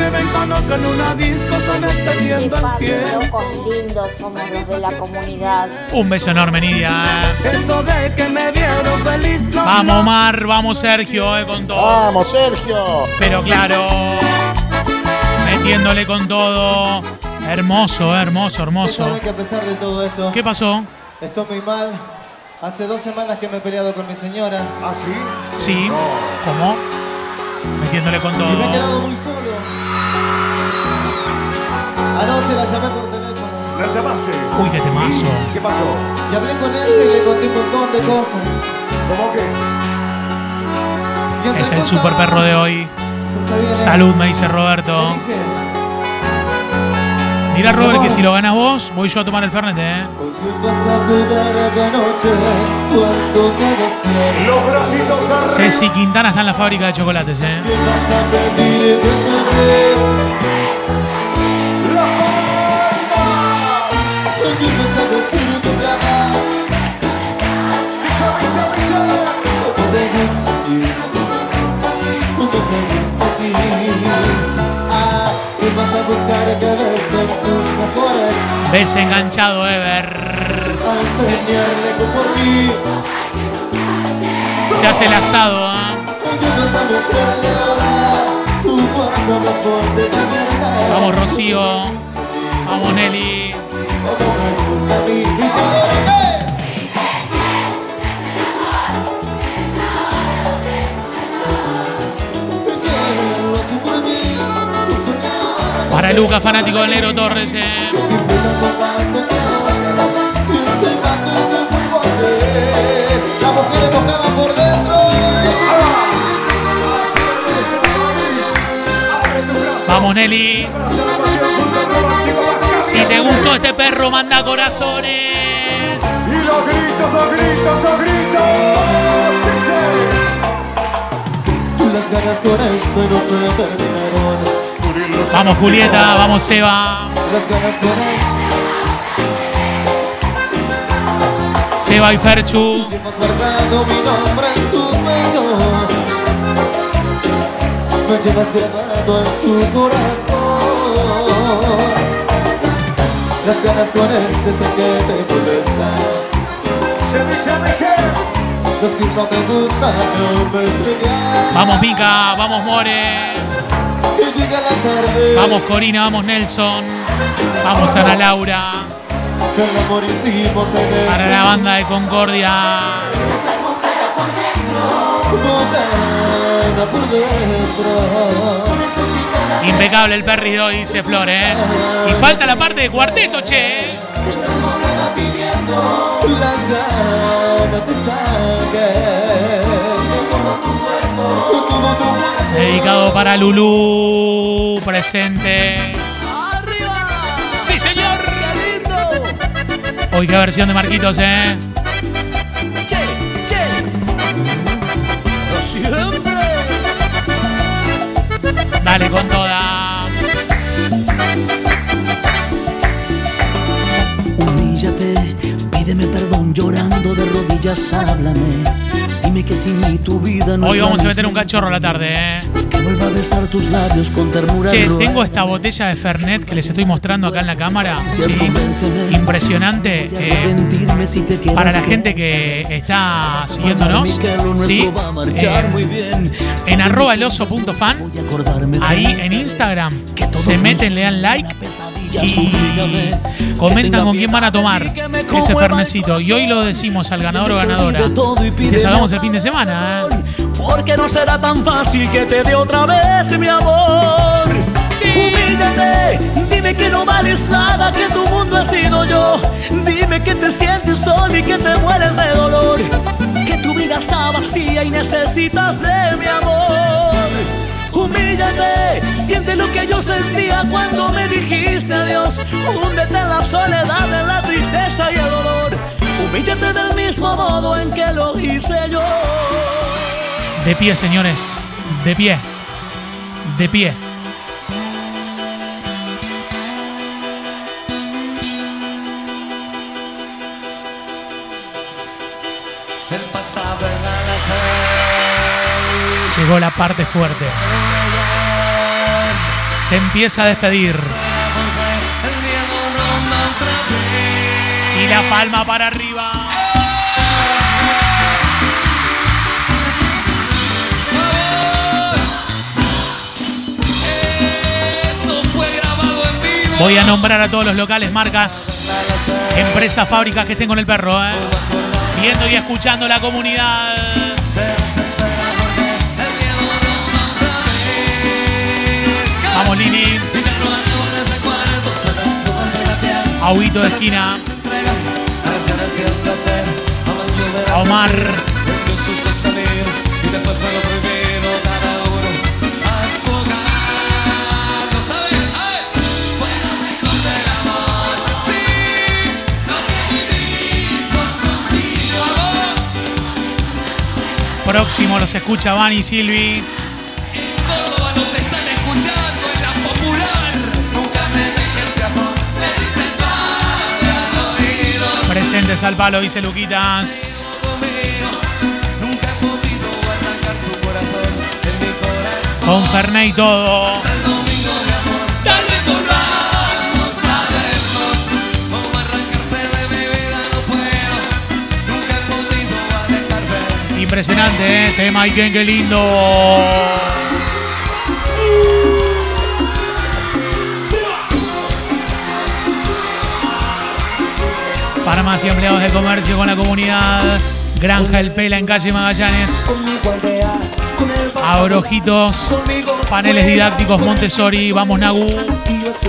Me ven con en una disco, son perdiendo el tiempo. lindos somos los de la comunidad. Un beso enorme, Nidia. Eso de que me vieron feliz, no, Vamos. Omar. Vamos, Sergio, eh, con todo. Vamos, Sergio. Pero claro. Metiéndole con todo. Hermoso, eh, hermoso, hermoso. Saben que a pesar de todo esto, ¿Qué pasó? estoy muy mal. Hace dos semanas que me he peleado con mi señora ¿Ah, sí? Sí. ¿Cómo? Metiéndole con y me he todo. quedado muy solo. Anoche la llamé por teléfono ¿La llamaste? Uy, qué temazo. ¿Qué pasó? y hablé con ella y le conté un montón de cosas. ¿Cómo entre Es el super perro de hoy. Salud, me dice Roberto. Mira, Robert, que si lo ganas vos, voy yo a tomar el Fernet, eh. ¿Por qué de? Los bracitos arriba. Ceci Quintana está en la fábrica de chocolates, eh. ¿Cómo te gusta a ti? Ah, Ever. A enseñarle que por mí Se hace el asado, ¿ah? Vamos, Rocío. Vamos, Nelly. Tu volver La mujer tocada por dentro Vamos, Nelly. Si te gustó este perro, manda corazones. Y los gritos, los gritos, los gritos. Las ganas con esto no se terminaron Vamos, Julieta. Vamos, Seba. Las ganas con esto Seba y Ferchu. Llevas guardado mi nombre en tu pecho Me llevas grabado en tu corazón Las ganas con este sé que te molestan dice. Decir no te gusta no me estrellas Vamos, Mica. Vamos, More. Y llega la tarde Vamos, Corina. Vamos, Nelson. Vamos, Ana Laura. Para la banda de Concordia. Impecable el hoy, dice Flor, ¿eh? Y falta la parte de cuarteto, che. Las ganas te Dedicado para Lulú, presente. ¡Arriba! Sí, señor. ¡Qué lindo! Hoy qué versión de Marquitos, ¿eh? Che, che. Siempre. Dale con toda. Humíllate, pídeme perdón llorando de rodillas, háblame. Dime que sin mí tu vida no Hoy vamos a meter un cachorro a la tarde, ¿eh? Que vuelva a besar tus labios con ternura. Che, tengo esta botella de Fernet que les estoy mostrando acá en la cámara. Sí, impresionante. Eh, para la gente que está siguiéndonos, ¿sí? Eh, en arroba de ahí en Instagram, se meten, le dan like y comentan con quién van a tomar ese el fernecito. Y hoy lo decimos al ganador o ganadora. De todo y El fin de semana. Porque no será tan fácil que te dé otra vez mi amor. Humíllate, dime que no vales nada, que tu mundo ha sido yo. Dime que te sientes solo y que te mueres de dolor. Que tu vida está vacía y necesitas de mi amor. Humíllate, siente lo que yo sentía cuando me dijiste adiós. Húndete en la soledad, en la tristeza y el dolor. Humíllate del mismo modo en que lo hice yo. De pie, señores. De pie. De pie. El pasado en. Llegó la parte fuerte. Se empieza a despedir. La palma para arriba. Voy a nombrar a todos los locales, marcas, empresas, fábricas que estén con el perro, ¿eh? Viendo y escuchando la comunidad. Vamos, Lini. Y ya no A Omar. Próximo los escucha Vani y Silvi. Presentes al palo, dice Luquitas. Con y todo. Impresionante, ¿eh? Tema Iken, qué lindo. Farmacia y empleados de comercio con la comunidad. Granja El Pela en calle Magallanes. Abrojitos. Paneles didácticos Montessori. Vamos Nagu.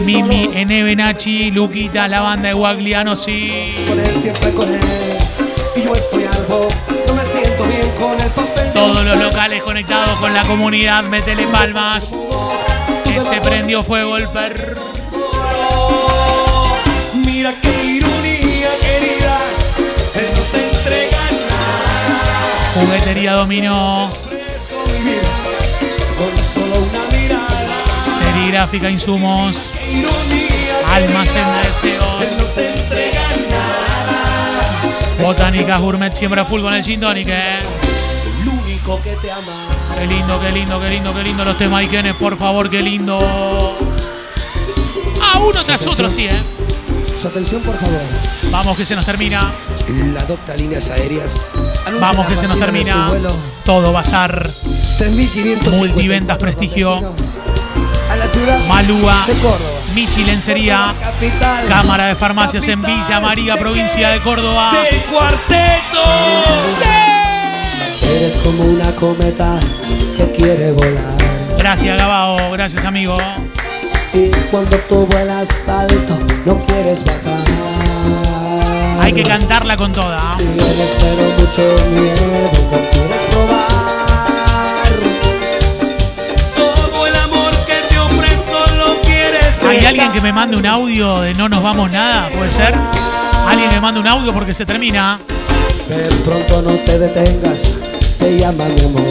Mimi, Eneve, Nachi, Luquita, la banda de Guagliano, sí. Todos los locales conectados con la comunidad. Métele palmas. Que se prendió fuego el perro. Juguetería mirada. Serigráfica Insumos. Almacén de deseos. Botánica Gourmet siembra full con el gin tonic, eh. Qué lindo, qué lindo, qué lindo, qué lindo los temas Ikenes, por favor, qué lindo. Ah, uno tras otro, sí, eh. Su atención, por favor. Vamos que se nos termina. La docta Líneas Aéreas. Vamos que se nos termina. Todo bazar. 3554 Multiventas Prestigio. A la ciudad Malúa. de Córdoba. Michi Lencería. Capital. Cámara de Farmacias en Villa María, provincia de Córdoba. Del cuarteto. Eres como una cometa que quiere volar. Gracias, Gabao. Gracias, amigo. Y cuando tú vuelas alto, no quieres bajar. Hay que cantarla con toda. Tienes pero mucho miedo, no quieres probar. Todo el amor que te ofrezco lo quieres Hay alguien Alguien que me mande un audio de no nos vamos nada, puede ser. Alguien me mande un audio porque se termina. De pronto no te detengas, te llama mi amor.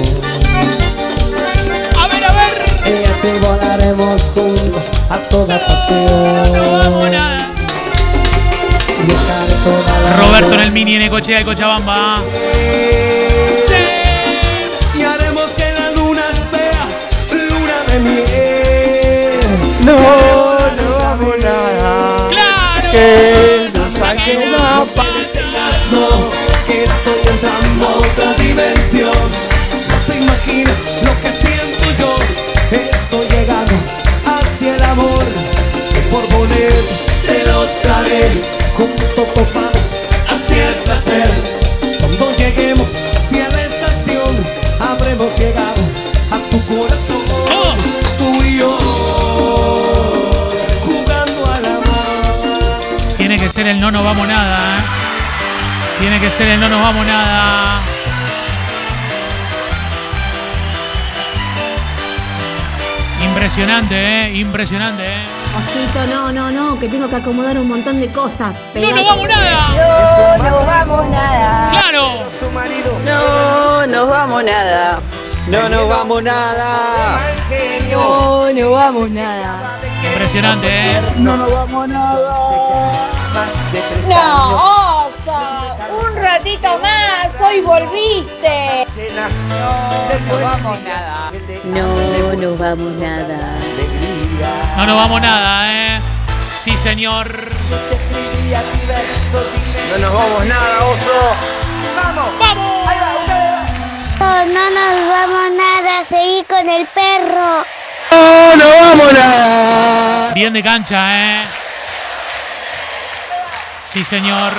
A ver, a ver. Y así volaremos juntos a toda pasión. No vamos nada. Roberto en el mini en Ecochea de Cochabamba. Y haremos que la luna sea luna de miel. No, no hago nada. ¡Claro! Que no saquen la No, que estoy entrando a otra dimensión. No te imaginas lo que siento yo. Estoy llegando hacia el amor. Por boletos te los daré. Juntos nos vamos hacia el placer. Cuando lleguemos hacia la estación, habremos llegado a tu corazón. Tú y yo, jugando al amor. Tiene que ser el no nos vamos nada, ¿eh? Tiene que ser el no nos vamos nada. Impresionante, ¿eh? Impresionante, ¿eh? Ojito, no, no, no, que tengo que acomodar un montón de cosas. ¡No nos vamos nada! No, no vamos nada. ¡Claro! No, no vamos nada. No nos vamos nada. No, no vamos nada. Impresionante, ¿eh? No nos vamos nada. No, Oso, un ratito más, hoy volviste. No, no vamos nada. No nos vamos nada. No nos vamos nada, ¿eh? Sí, señor. No nos vamos nada, oso. ¡Vamos! ¡Vamos! No, no nos vamos nada, seguí con el perro. No, no vamos nada. Bien de cancha, ¿eh? Sí, señor.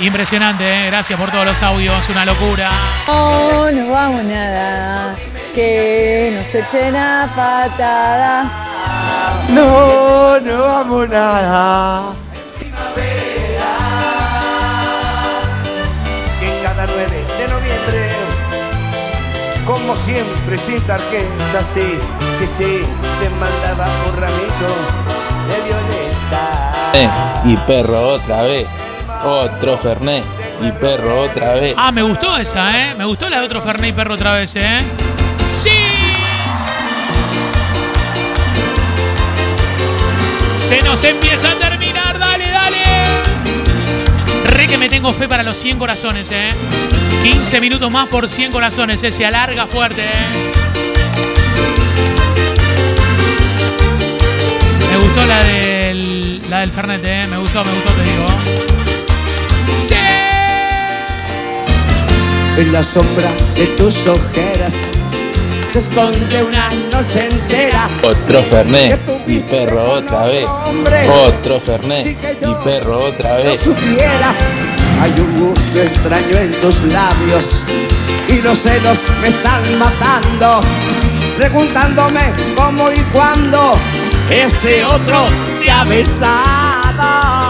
Impresionante, ¿eh? Gracias por todos los audios, una locura. No, no vamos nada. Que nos echen a patada. No, no vamos nada. Que cada 9 de noviembre, como siempre, sin tarjeta, sí, sí, sí, te mandaba un ramito de violeta. Eh, y perro otra vez. Otro Fernet. Y perro otra vez. Ah, me gustó esa, ¿eh? Me gustó la de otro Fernet y perro otra vez, ¿eh? ¡Sí! Se nos empieza a terminar, dale, dale. Re que me tengo fe para los 100 corazones, ¿eh? 15 minutos más por 100 corazones, ¿eh? Se alarga fuerte, ¿eh? Me gustó la del, la del Fernet, ¿eh? Me gustó, me gustó, te digo. En la sombra de tus ojeras se esconde una noche entera. Otro Fernet. Y perro otra vez. Otro Fernet. Y perro otra No vez. supiera, hay un gusto extraño en tus labios y los celos me están matando, preguntándome cómo y cuándo ese otro te ha besado.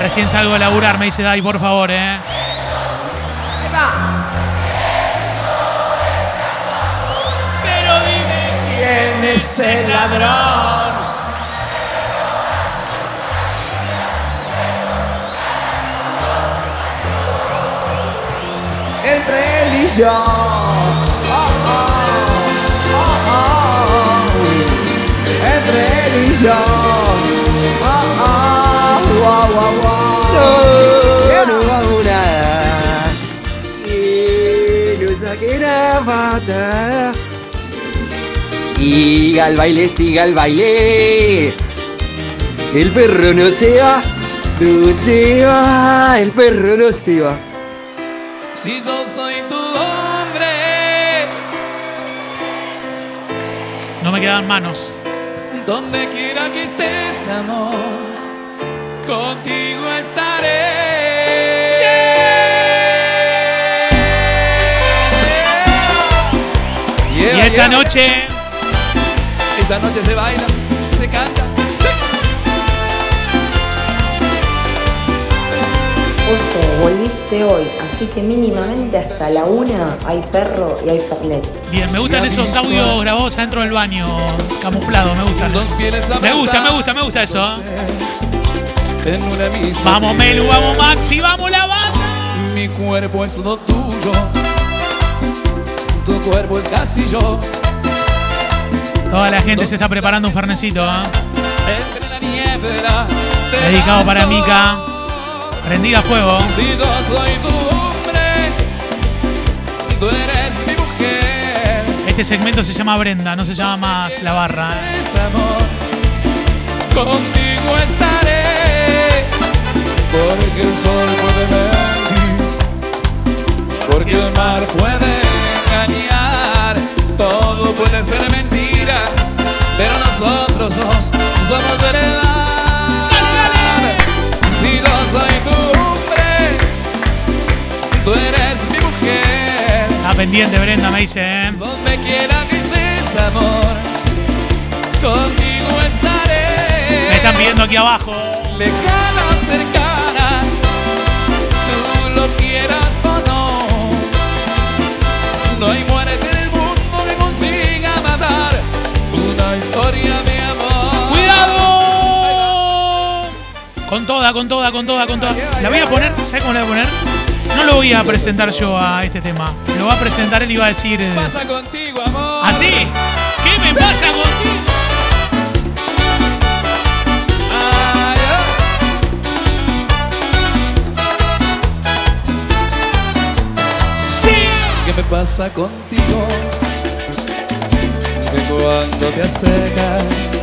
Recién salgo de laburar, me dice Dai, por favor, ¿eh? Pero dime quién es el ladrón. Entre él y yo. Entre él y yo. Oh, oh, wow, wow, wow. No, no vamos nada. Que no saquen la patada. Siga el baile, siga el baile. El perro no se va, no se va, el perro no se va. Si yo soy tu hombre, No me quedan manos. Donde quiera que estés, amor, contigo estaré. Y esta noche. Esta noche se baila, se canta. José, volviste hoy así que mínimamente hasta la una hay perro y hay fernet. Bien, me gustan esos audios grabados adentro del baño, camuflados, me gustan. Me gusta, me gusta, me gusta eso. ¿eh? Vamos. Melu, vamos, Maxi, vamos, la banda. Mi cuerpo es lo tuyo. Tu cuerpo es casi yo. Toda la gente se está preparando un fernecito, ¿eh? Dedicado para. Mica. Prendida a fuego. Si yo soy tu hombre, tú eres mi mujer. Este segmento se llama Brenda, no se llama más La Barra. ¿eh? Amor. Contigo estaré. Porque el sol puede mentir. Porque el mar puede engañar. Todo puede ser mentira. Pero nosotros dos somos verdad. Si yo soy tu hombre, tú eres. Está pendiente Brenda, me dice, ¿eh? Donde quiera que estés, amor, contigo estaré. Me están pidiendo aquí abajo. Lejana cercana, tú lo quieras o no. No hay muerte en el mundo que consiga matar una historia de amor. ¡Cuidado! Con toda, con toda, con toda, con toda. La voy a poner, ¿sabes cómo la voy a poner? No lo voy a presentar yo a este tema. Lo va a presentar él y va a decir. eh, pasa contigo, amor? ¿Así? ¿Qué me pasa contigo? Sí. ¿Qué me pasa contigo? Que cuando te acercas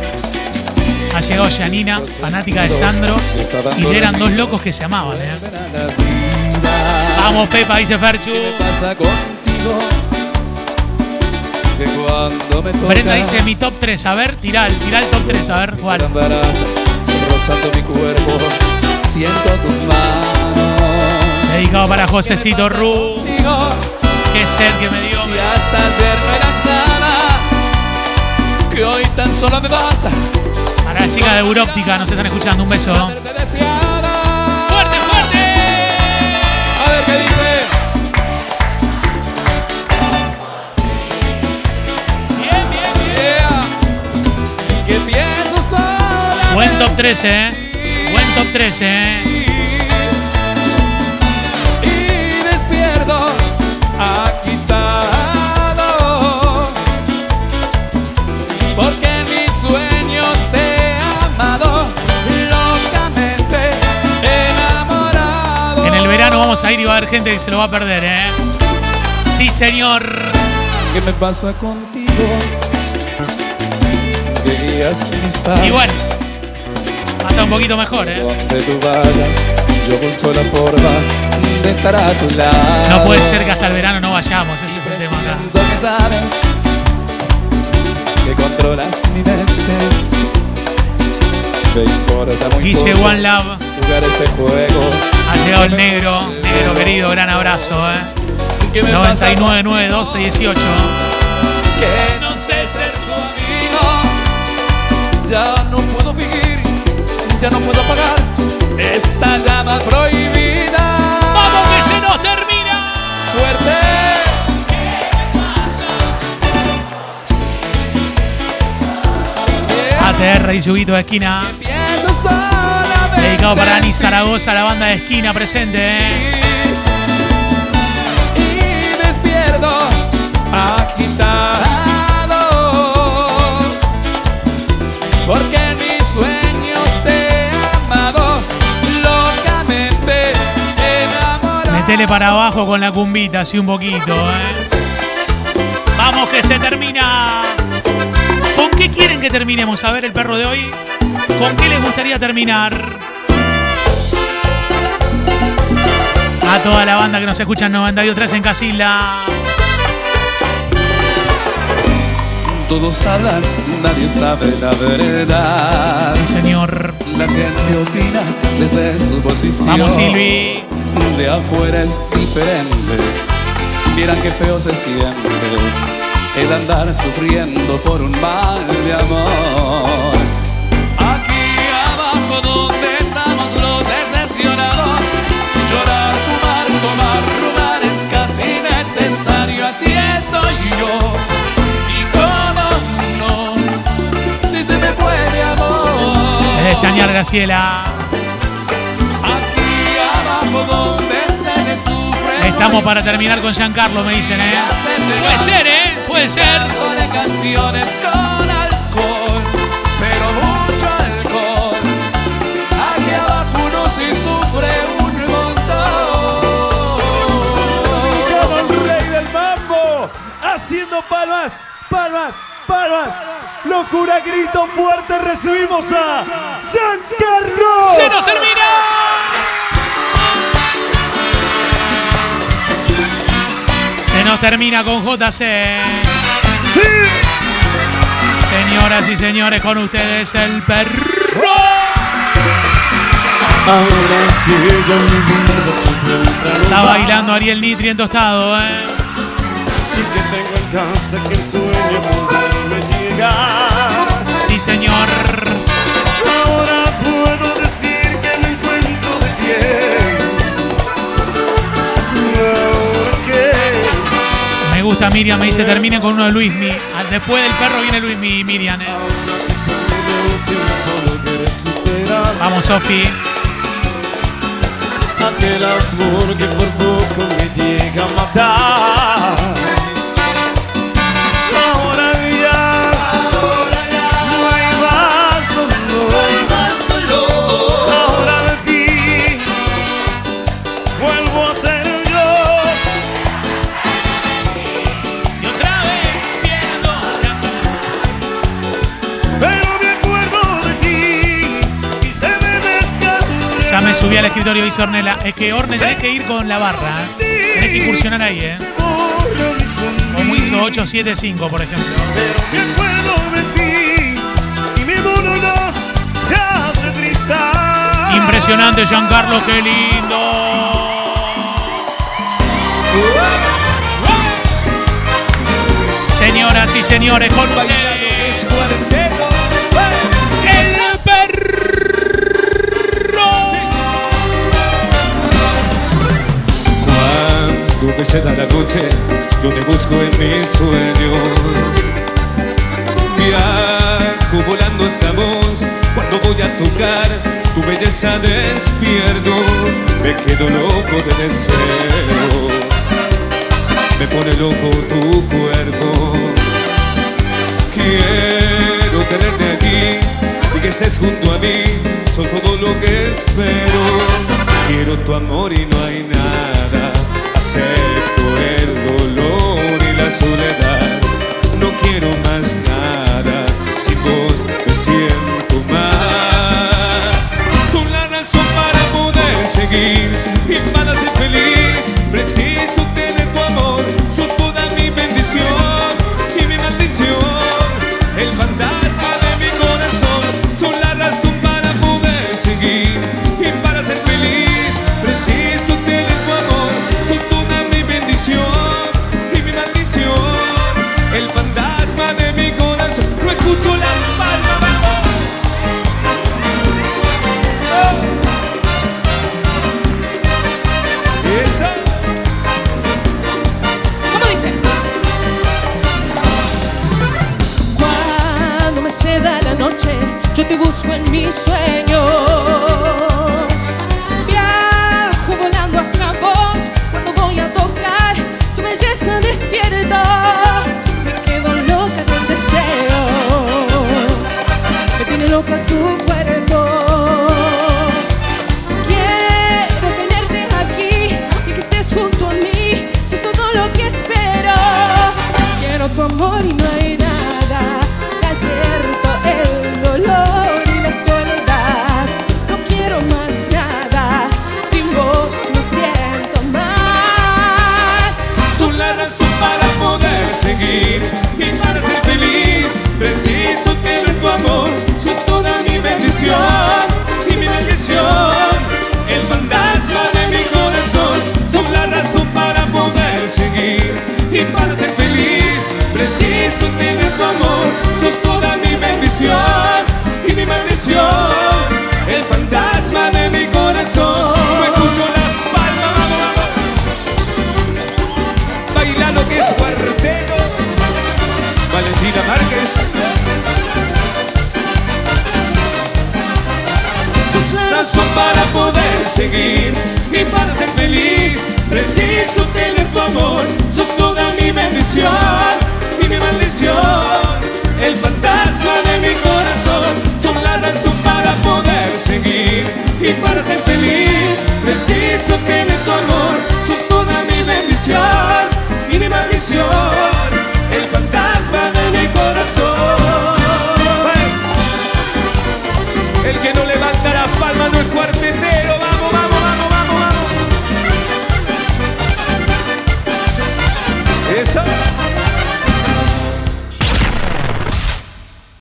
Ha llegado Janina, fanática de Sandro. Y eran dos locos que se amaban, ¿eh? Vamos, Pepa, dice Ferchu. ¿Qué me pasa contigo? Que cuando me tocas Brenda dice mi top 3. A ver, tirá, tirá el top 3. A ver, embarazas, rozando mi cuerpo, siento tus manos. Dedicado para Josecito Ru. Qué ser que me dio. si hasta ayer no era nada, que hoy tan solo me basta. Para la chica de Európtica, nos están escuchando. Un beso. Buen top 3, ¿eh? Buen top 3, ¿eh? y despierto agitado porque en mis sueños te he amado locamente enamorado En el verano vamos a ir y va a haber gente que se lo va a perder, ¿eh? Sí, señor. ¿qué me pasa contigo? que guías mis pasos Y bueno, hasta un poquito mejor, ¿eh? donde tú vayas yo busco la forma de estar a tu lado No puede ser que hasta el verano no vayamos, ese es el tema acá. Que sabes que controlas mi mente. Guille One Love. jugar este juego. Ha llegado el negro, negro querido, gran abrazo, ¿eh? ¿Qué me pasa 99, 9, 12, 18. Que no sé ser tu amigo. Ya no puedo vivir, ya no puedo apagar esta llama prohibida. ¡Vamos que se nos termina! Fuerte. ATR y Yuguito de esquina. Dedicado para Ani. Zaragoza, la banda de esquina presente, ¿eh? Para abajo con la cumbita, así un poquito, ¿eh? Vamos que se termina. ¿Con qué quieren que terminemos? A ver el perro de hoy. ¿Con qué les gustaría terminar? A toda la banda que nos escucha en 92.3 en Casilla. todos hablan nadie sabe la verdad Sí, señor. la gente opina desde su posición Vamos, Silvi de afuera es diferente. Vieran qué feo se siente el andar sufriendo por un mal de amor. Aquí abajo donde estamos los decepcionados, llorar, fumar, tomar, robar es casi necesario. Así estoy yo. Y cómo no, si se me fue amor. Eh, Chañar Graciela. Estamos para terminar con Giancarlo, me dicen, ¿eh? Puede ser, ¿eh? Puede ser. de canciones con alcohol, pero mucho alcohol. Aquí abajo uno sí sufre un montón. Todo el rey del mambo, haciendo palmas, palmas, palmas. Locura, grito fuerte, recibimos a Giancarlo. ¡Se nos termina! Nos termina con JC. ¡Sí! Señoras y señores, con ustedes el perro. Está bailando Ariel Nitri en tostado, ¿eh? Y que tengo en casa que el sueño volverme llegar Sí, señor. Ahora puedo decir que me encuentro de pie Miriam, me dice terminen con uno de Luismi. Ah, Después del perro viene Luismi y Miriam, ¿eh? Vamos, Sofi. Me subí al escritorio, dice Ornella. Es que Orne tenés que ir con la barra, ¿eh? Tenés que incursionar ahí, ¿eh? Como hizo 875, por ejemplo. Me acuerdo de ti y mi mundo no te hace trizar Impresionante, Giancarlo, qué lindo. Señoras y señores, con ustedes. Se da la noche, yo te busco en mis sueños. Viajo volando hasta vos, cuando voy a tocar tu belleza despierto, me quedo loco de deseo. Me pone loco tu cuerpo. Quiero tenerte aquí y que estés junto a mí, son todo lo que espero. Quiero tu amor y no hay nada. Acepto el dolor y la soledad. No quiero más nada.